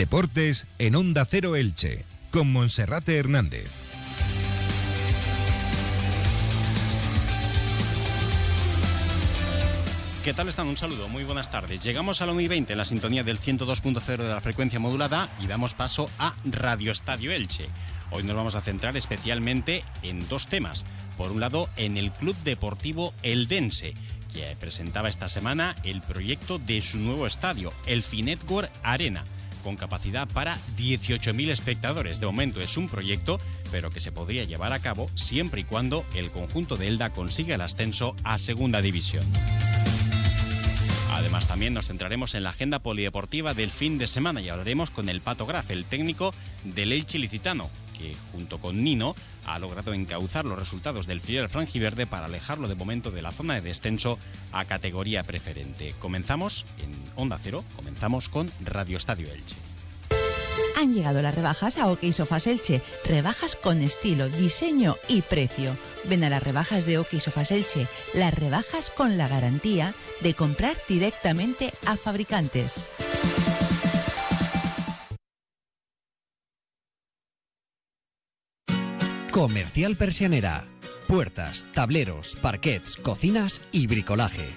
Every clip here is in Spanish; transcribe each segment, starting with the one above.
Deportes en Onda Cero Elche, con Monserrate Hernández. ¿Qué tal están? Un saludo, muy buenas tardes. Llegamos a la 1 y 20 en la sintonía del 102.0 de la frecuencia modulada y damos paso a Radio Estadio Elche. Hoy nos vamos a centrar especialmente en dos temas. Por un lado, en el Club Deportivo Eldense, que presentaba esta semana el proyecto de su nuevo estadio, el Finetgor Arena con capacidad para 18.000 espectadores. De momento es un proyecto, pero que se podría llevar a cabo siempre y cuando el conjunto de Elda consiga el ascenso a Segunda División. Además, también nos centraremos en la agenda polideportiva del fin de semana y hablaremos con el Pato Graf, el técnico del Elche Licitano, que junto con Nino ha logrado encauzar los resultados del filial franjiverde para alejarlo de momento de la zona de descenso a categoría preferente. Comenzamos en Onda Cero, comenzamos con Radio Estadio Elche. Han llegado las rebajas a OK Sofas Elche. Rebajas con estilo, diseño y precio. Ven a las rebajas de OK Sofas Elche. Las rebajas con la garantía de comprar directamente a fabricantes. Comercial Persianera. Puertas, tableros, parquets, cocinas y bricolaje.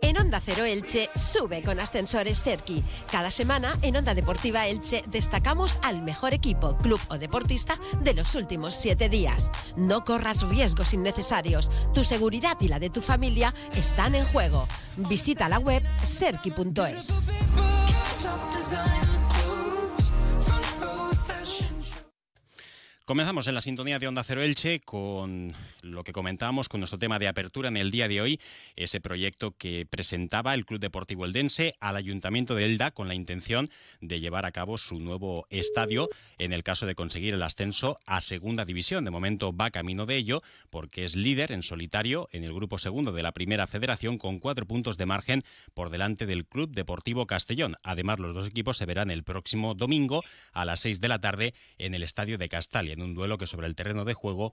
En Onda Cero Elche sube con ascensores Serki. Cada semana en Onda Deportiva Elche destacamos al mejor equipo, club o deportista de los últimos siete días. No corras riesgos innecesarios. Tu seguridad y la de tu familia están en juego. Visita la web serki.es. Comenzamos en la sintonía de Onda Cero Elche con lo que comentábamos con nuestro tema de apertura en el día de hoy, ese proyecto que presentaba el Club Deportivo Eldense al Ayuntamiento de Elda con la intención de llevar a cabo su nuevo estadio en el caso de conseguir el ascenso a Segunda División. De momento va camino de ello porque es líder en solitario en el grupo segundo de la Primera Federación con cuatro puntos de margen por delante del Club Deportivo Castellón. Además, los dos equipos se verán el próximo domingo a las seis de la tarde en el Estadio de Castalia un duelo que sobre el terreno de juego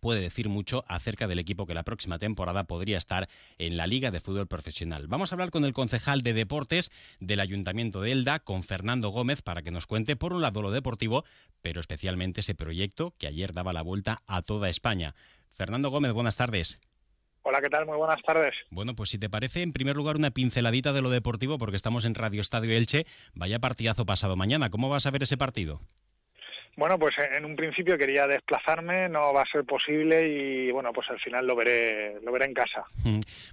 puede decir mucho acerca del equipo que la próxima temporada podría estar en la Liga de Fútbol Profesional. Vamos a hablar con el concejal de deportes del Ayuntamiento de Elda, con Fernando Gómez, para que nos cuente por un lado lo deportivo, pero especialmente ese proyecto que ayer daba la vuelta a toda España. Fernando Gómez, buenas tardes. Hola, ¿qué tal? Muy buenas tardes. Bueno, pues si te parece, en primer lugar, una pinceladita de lo deportivo, porque estamos en Radio Estadio Elche. Vaya partidazo pasado mañana. ¿Cómo vas a ver ese partido? Bueno, pues en un principio quería desplazarme, no va a ser posible y bueno, pues al final lo veré, lo veré en casa.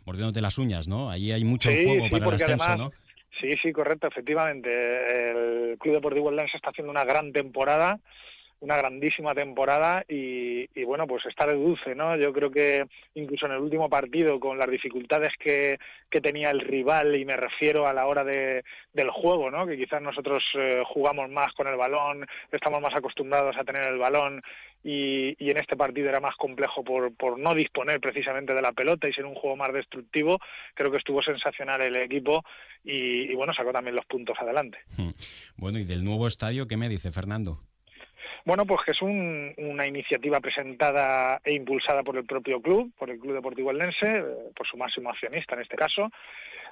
Mordiéndote las uñas, ¿no? Ahí hay mucho juego para el ascenso, ¿no? Sí, sí, correcto, efectivamente. El Club Deportivo Eldense está haciendo una gran temporada una grandísima temporada y, bueno, pues está de dulce, ¿no? Yo creo que incluso en el último partido, con las dificultades que, que tenía el rival, y me refiero a la hora de, del juego, ¿no? Que quizás nosotros eh, jugamos más con el balón, estamos más acostumbrados a tener el balón y, y, en este partido era más complejo por, por no disponer precisamente de la pelota y ser un juego más destructivo. Creo que estuvo sensacional el equipo y, y bueno, sacó también los puntos adelante. Hmm. Bueno, y del nuevo estadio, ¿qué me dice Fernando? Bueno, pues que es una iniciativa presentada e impulsada por el propio club, por el Club Deportivo Eldense, eh, por su máximo accionista en este caso,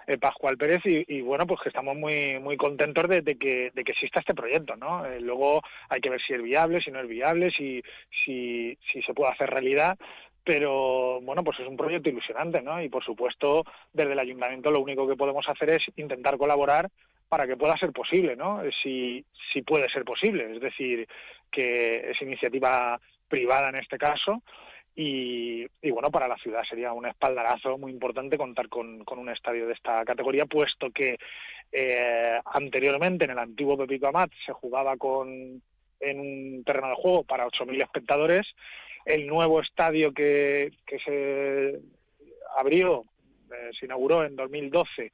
eh, Pascual Pérez, y, bueno, pues que estamos muy muy contentos de, que, de que exista este proyecto, ¿no? Eh, luego hay que ver si es viable, si no es viable, si, si, si se puede hacer realidad, pero bueno, pues es un proyecto ilusionante, ¿no? Y por supuesto, desde el ayuntamiento lo único que podemos hacer es intentar colaborar para que pueda ser posible, ¿no? Si, si puede ser posible, es decir, que es iniciativa privada en este caso y, bueno, para la ciudad sería un espaldarazo muy importante contar con, un estadio de esta categoría, puesto que eh, anteriormente en el antiguo Pepito Amat se jugaba con en un terreno de juego para 8.000 espectadores. El nuevo estadio que, que se abrió, eh, se inauguró en 2012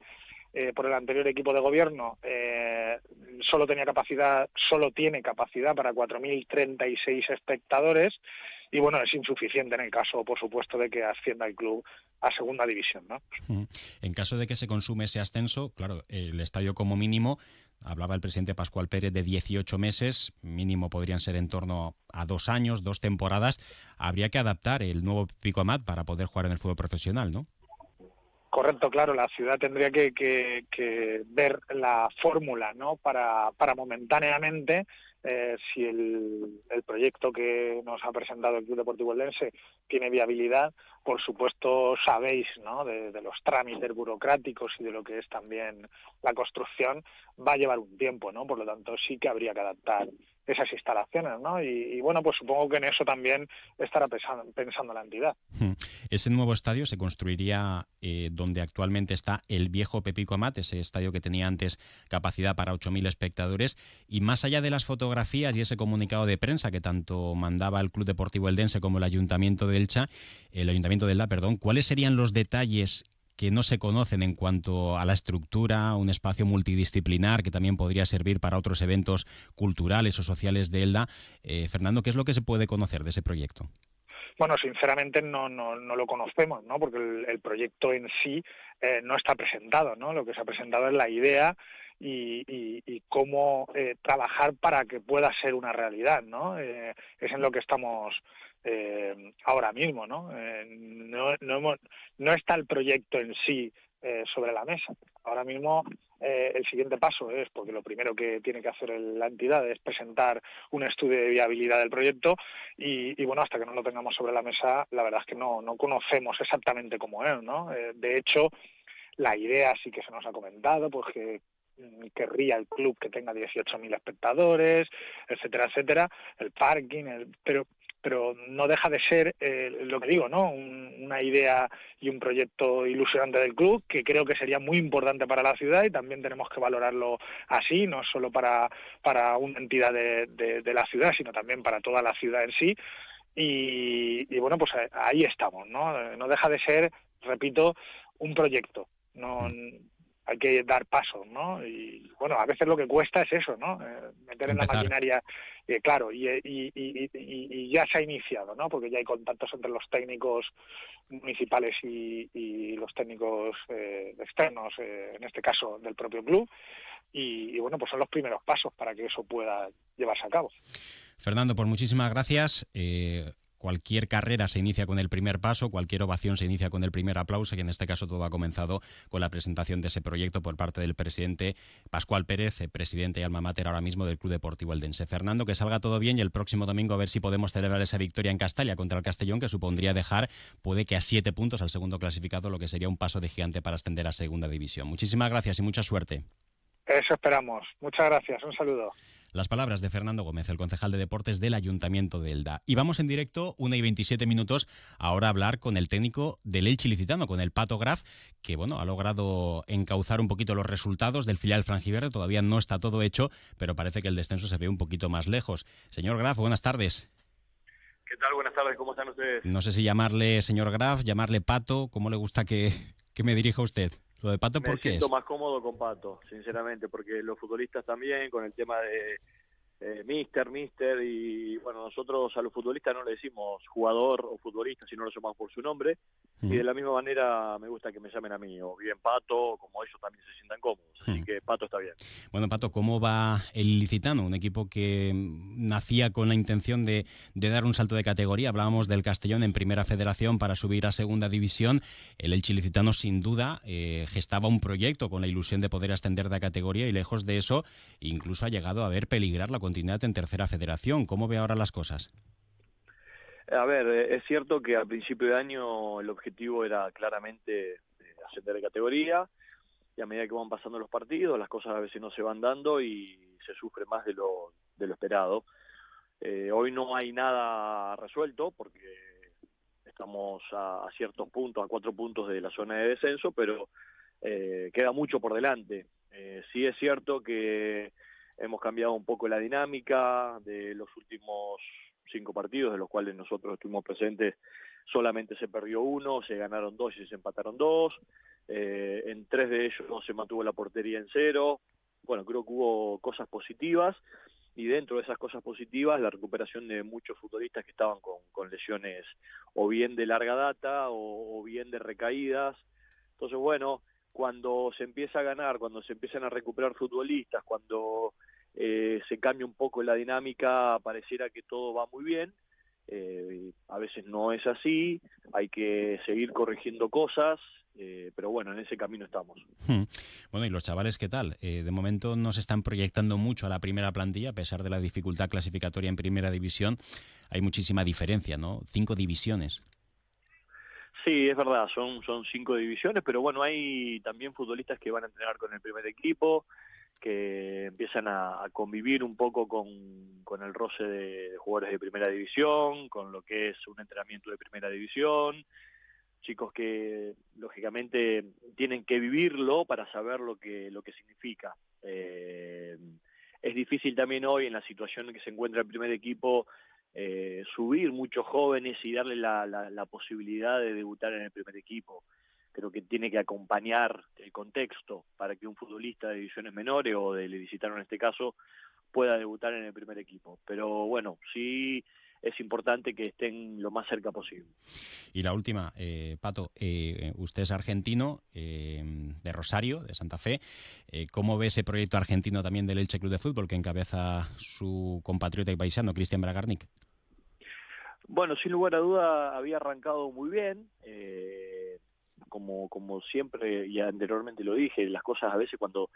eh, por el anterior equipo de gobierno eh, solo tenía capacidad, solo tiene capacidad para 4.036 espectadores y bueno, es insuficiente en el caso, por supuesto, de que ascienda el club a segunda división. ¿no? En caso de que se consume ese ascenso, claro, el estadio como mínimo Hablaba el presidente Pascual Pérez de 18 meses, mínimo podrían ser en torno a dos años, dos temporadas. Habría que adaptar el nuevo Pico Amat para poder jugar en el fútbol profesional, ¿no? Correcto, claro, la ciudad tendría que, ver la fórmula ¿no? para, para momentáneamente eh, si el, el, proyecto que nos ha presentado el Club Deportivo Eldense tiene viabilidad, por supuesto sabéis ¿no? de, de, los trámites burocráticos y de lo que es también la construcción, va a llevar un tiempo, ¿no? Por lo tanto, sí que habría que adaptar esas instalaciones, ¿no? Y, bueno, pues supongo que en eso también estará pensando, la entidad. Hmm. Ese nuevo estadio se construiría eh, donde actualmente está el viejo Pepico Amat, ese estadio que tenía antes capacidad para 8.000 espectadores, y más allá de las fotografías y ese comunicado de prensa que tanto mandaba el Club Deportivo Eldense como el Ayuntamiento de Elcha, el Ayuntamiento de Elda, perdón, ¿cuáles serían los detalles que no se conocen en cuanto a la estructura, un espacio multidisciplinar que también podría servir para otros eventos culturales o sociales de ELDA. Eh, Fernando, ¿qué es lo que se puede conocer de ese proyecto? Bueno, sinceramente no, no, no lo conocemos, ¿no? porque el, proyecto en sí eh, no está presentado. ¿no? Lo que se ha presentado es la idea y, cómo eh, trabajar para que pueda ser una realidad. ¿no? es en lo que estamos eh, ahora mismo, ¿no? Eh, no, no, está el proyecto en sí eh, sobre la mesa. Ahora mismo eh, el siguiente paso es, porque lo primero que tiene que hacer la entidad es presentar un estudio de viabilidad del proyecto y, bueno, hasta que no lo tengamos sobre la mesa, la verdad es que no, no conocemos exactamente cómo es, ¿no? de hecho, la idea sí que se nos ha comentado, pues que querría el club que tenga 18.000 espectadores, etcétera, etcétera, el parking, el, pero pero no deja de ser eh, lo que digo, ¿no? una idea y un proyecto ilusionante del club que creo que sería muy importante para la ciudad y también tenemos que valorarlo así, no solo para, para una entidad de, de, la ciudad, sino también para toda la ciudad en sí. Y, y, bueno, pues ahí estamos, ¿no? No deja de ser, repito, un proyecto. No, hay que dar pasos, ¿no? Y bueno, a veces lo que cuesta es eso, ¿no? Eh, meter en la maquinaria, eh, claro, y, y, ya se ha iniciado, ¿no? Porque ya hay contactos entre los técnicos municipales y, los técnicos eh, externos, en este caso del propio club, y, bueno, pues son los primeros pasos para que eso pueda llevarse a cabo. Fernando, pues muchísimas gracias cualquier carrera se inicia con el primer paso, cualquier ovación se inicia con el primer aplauso y en este caso todo ha comenzado con la presentación de ese proyecto por parte del presidente Pascual Pérez, eh, presidente y alma mater ahora mismo del Club Deportivo Eldense. Fernando, que salga todo bien y el próximo domingo a ver si podemos celebrar esa victoria en Castalla contra el Castellón que supondría dejar, puede que a siete puntos al segundo clasificado, lo que sería un paso de gigante para ascender a segunda división. Muchísimas gracias y mucha suerte. Eso esperamos. Muchas gracias. Un saludo. Las palabras de Fernando Gómez, el concejal de deportes del Ayuntamiento de Elda. Y vamos en directo, una y 27 minutos, ahora a hablar con el técnico del Elche Licitano, con el Pato Graf, que bueno, ha logrado encauzar un poquito los resultados del filial franjiverde. Todavía no está todo hecho, pero parece que el descenso se ve un poquito más lejos. Señor Graf, buenas tardes. ¿Qué tal? Buenas tardes, ¿cómo están ustedes? No sé si llamarle señor Graf, llamarle Pato, ¿cómo le gusta que, que me dirija usted? Lo de Pato, ¿por qué Me siento más cómodo con Pato, sinceramente, porque los futbolistas también, con el tema de eh, mister, mister, y bueno, nosotros a los futbolistas no le decimos jugador o futbolista, sino lo llamamos por su nombre, y de la misma manera me gusta que me llamen a mí, o bien Pato, como ellos también se sientan cómodos, así que Pato está bien. Bueno, Pato, ¿cómo va el Licitano? Un equipo que nacía con la intención de, dar un salto de categoría, hablábamos del Castellón en Primera Federación para subir a Segunda División, el Elche Licitano sin duda eh, gestaba un proyecto con la ilusión de poder ascender de categoría y lejos de eso, incluso ha llegado a ver peligrar la continuidad en Tercera Federación. ¿Cómo ve ahora las cosas? A ver, eh, es cierto que al principio de año el objetivo era claramente eh, ascender de categoría y a medida que van pasando los partidos las cosas a veces no se van dando y se sufre más de lo, de lo esperado. Eh, hoy no hay nada resuelto porque estamos a, ciertos puntos, a cuatro puntos de la zona de descenso, pero queda mucho por delante. sí es cierto que hemos cambiado un poco la dinámica de los últimos cinco partidos, de los cuales nosotros estuvimos presentes, solamente se perdió uno, se ganaron dos y se empataron dos, eh, en tres de ellos se mantuvo la portería en cero, bueno, creo que hubo cosas positivas, y dentro de esas cosas positivas, la recuperación de muchos futbolistas que estaban con, con lesiones o bien de larga data o, o bien de recaídas, entonces bueno, cuando se empieza a ganar, cuando se empiezan a recuperar futbolistas, cuando eh, se cambia un poco la dinámica, pareciera que todo va muy bien, eh, a veces no es así, hay que seguir corrigiendo cosas, Eh, pero bueno, en ese camino estamos. Hmm. Bueno, ¿y los chavales qué tal? Eh, de momento no se están proyectando mucho a la primera plantilla, a pesar de la dificultad clasificatoria en primera división. Hay muchísima diferencia, ¿no? Cinco divisiones. Sí, es verdad, son, son cinco divisiones, pero bueno, hay también futbolistas que van a entrenar con el primer equipo, que empiezan a, convivir un poco con, con el roce de, jugadores de primera división, con lo que es un entrenamiento de primera división, chicos que lógicamente tienen que vivirlo para saber lo que, lo que significa. Eh, es difícil también hoy en la situación en que se encuentra el primer equipo eh, subir muchos jóvenes y darle la, la, posibilidad de debutar en el primer equipo. Creo que tiene que acompañar el contexto para que un futbolista de divisiones menores o de Licitano en este caso pueda debutar en el primer equipo. Pero bueno, sí es importante que estén lo más cerca posible. Y la última, eh, Pato, eh, usted es argentino, eh, de Rosario, de Santa Fe. ¿Cómo ve ese proyecto argentino también del Elche Club de Fútbol que encabeza su compatriota y paisano, Cristian Bragarnik? Bueno, sin lugar a duda había arrancado muy bien. Como, como siempre y anteriormente lo dije, las cosas a veces cuando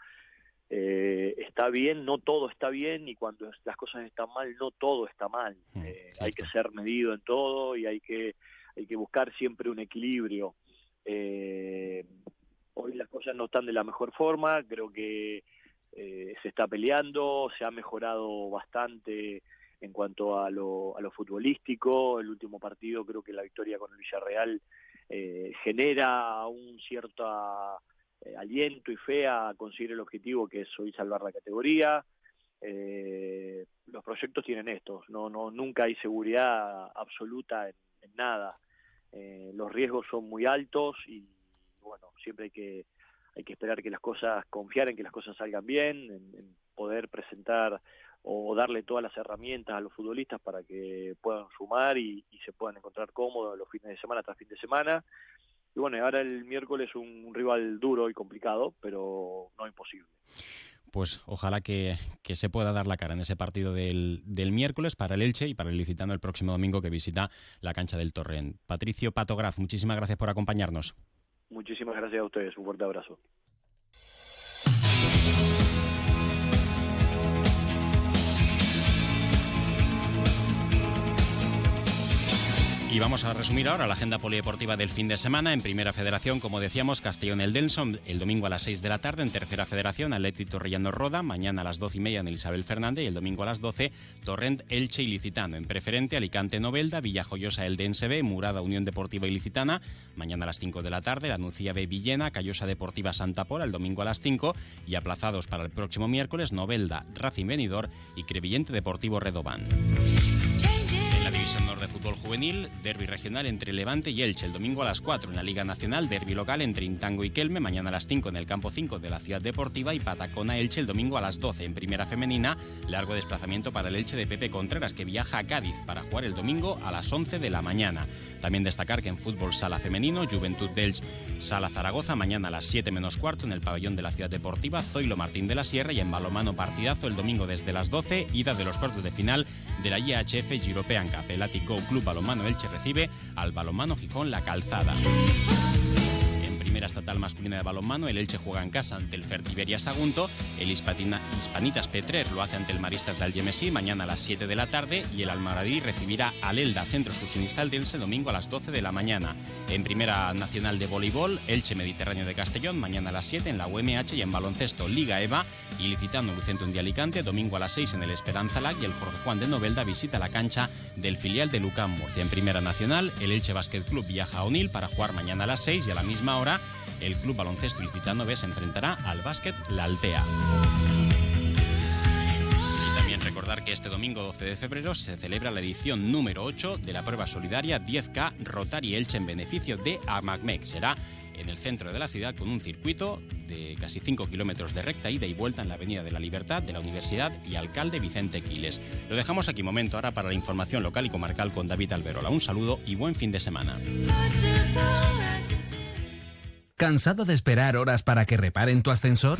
eh, está bien, no todo está bien y cuando las cosas están mal, no todo está mal. Mm, eh, hay que ser medido en todo y hay que, hay que buscar siempre un equilibrio. Eh, hoy las cosas no están de la mejor forma, creo que se está peleando, se ha mejorado bastante en cuanto a lo, a lo futbolístico. El último partido, creo que la victoria con el Villarreal genera un cierta eh, aliento y fe a conseguir el objetivo que es hoy salvar la categoría. Eh, los proyectos tienen esto, no, no, nunca hay seguridad absoluta en, nada. Eh, los riesgos son muy altos y bueno, siempre hay que, hay que esperar que las cosas, confiar en que las cosas salgan bien, en, poder presentar o darle todas las herramientas a los futbolistas para que puedan sumar y, y se puedan encontrar cómodos los fines de semana tras fin de semana y bueno, ahora el miércoles un, rival duro y complicado, pero no imposible pues ojalá que, se pueda dar la cara en ese partido del, del, miércoles para el Elche y para el Licitano el próximo domingo que visita la cancha del Torrent. Patricio Patograf, muchísimas gracias por acompañarnos. Muchísimas gracias a ustedes, un fuerte abrazo. Y vamos a resumir ahora la agenda polideportiva del fin de semana. En Primera Federación, como decíamos, Castellón el Denson, el domingo a las 6 de la tarde. En Tercera Federación, Atlético Torrellano Roda. Mañana a las 12 y media en Isabel Fernández. Y el domingo a las 12, Torrent Elche Ilicitano. En Preferente, Alicante Novelda, Villajoyosa el B, Murada Unión Deportiva Ilicitana. Mañana a las 5 de la tarde, la Nucía B Villena, Callosa Deportiva Santa Pola. El domingo a las 5. Y aplazados para el próximo miércoles, Novelda, Racing Benidor y Crevillente Deportivo Redobán. División de Fútbol Juvenil, derby regional entre Levante y Elche el domingo a las 4 en la Liga Nacional, derby local entre Intango y Kelme, mañana a las 5 en el campo 5 de la Ciudad Deportiva y Patacona Elche el domingo a las 12 en Primera Femenina, largo desplazamiento para el Elche de Pepe Contreras que viaja a Cádiz para jugar el domingo a las 11 de la mañana. También destacar que en fútbol sala femenino, Juventud del Sala Zaragoza, mañana a las 7 menos cuarto en el pabellón de la Ciudad Deportiva, Zoilo Martín de la Sierra y en balomano partidazo el domingo desde las 12, ida de los cuartos de final de la IHF European Cup. El Club Balomano Elche recibe al Balomano Gijón La Calzada primera estatal masculina de balonmano, el Elche juega en casa ante el Fertiberia Sagunto, el Hispanitas Petrer lo hace ante el Maristas de Algemesí mañana a las 7 de la tarde y el Almaradí recibirá al Elda Centro Excursionista Elche domingo a las 12 de la mañana. En primera nacional de voleibol, Elche Mediterráneo de Castellón mañana a las 7 en la UMH y en baloncesto Liga EVA y licitando Lucentrum de Alicante domingo a las 6 en el Esperanza Lag y el Jorge Juan de Novelda visita la cancha del filial de Lucán Murcia. En primera nacional, el Elche Basket Club viaja a Onil para jugar mañana a las 6 y a la misma hora el Club Baloncesto Ilicitano B se enfrentará al Básquet La Altea. Recordar que este domingo 12 de febrero se celebra la edición número 8 de la prueba solidaria 10K Rotary Elche en beneficio de AMACMEC. Será en el centro de la ciudad con un circuito de casi 5 kilómetros de recta ida y vuelta en la Avenida de la Libertad de la Universidad y alcalde Vicente Quiles. Lo dejamos aquí momento ahora para la información local y comarcal con David Alberola. Un saludo y buen fin de semana. ¿Cansado de esperar horas para que reparen tu ascensor?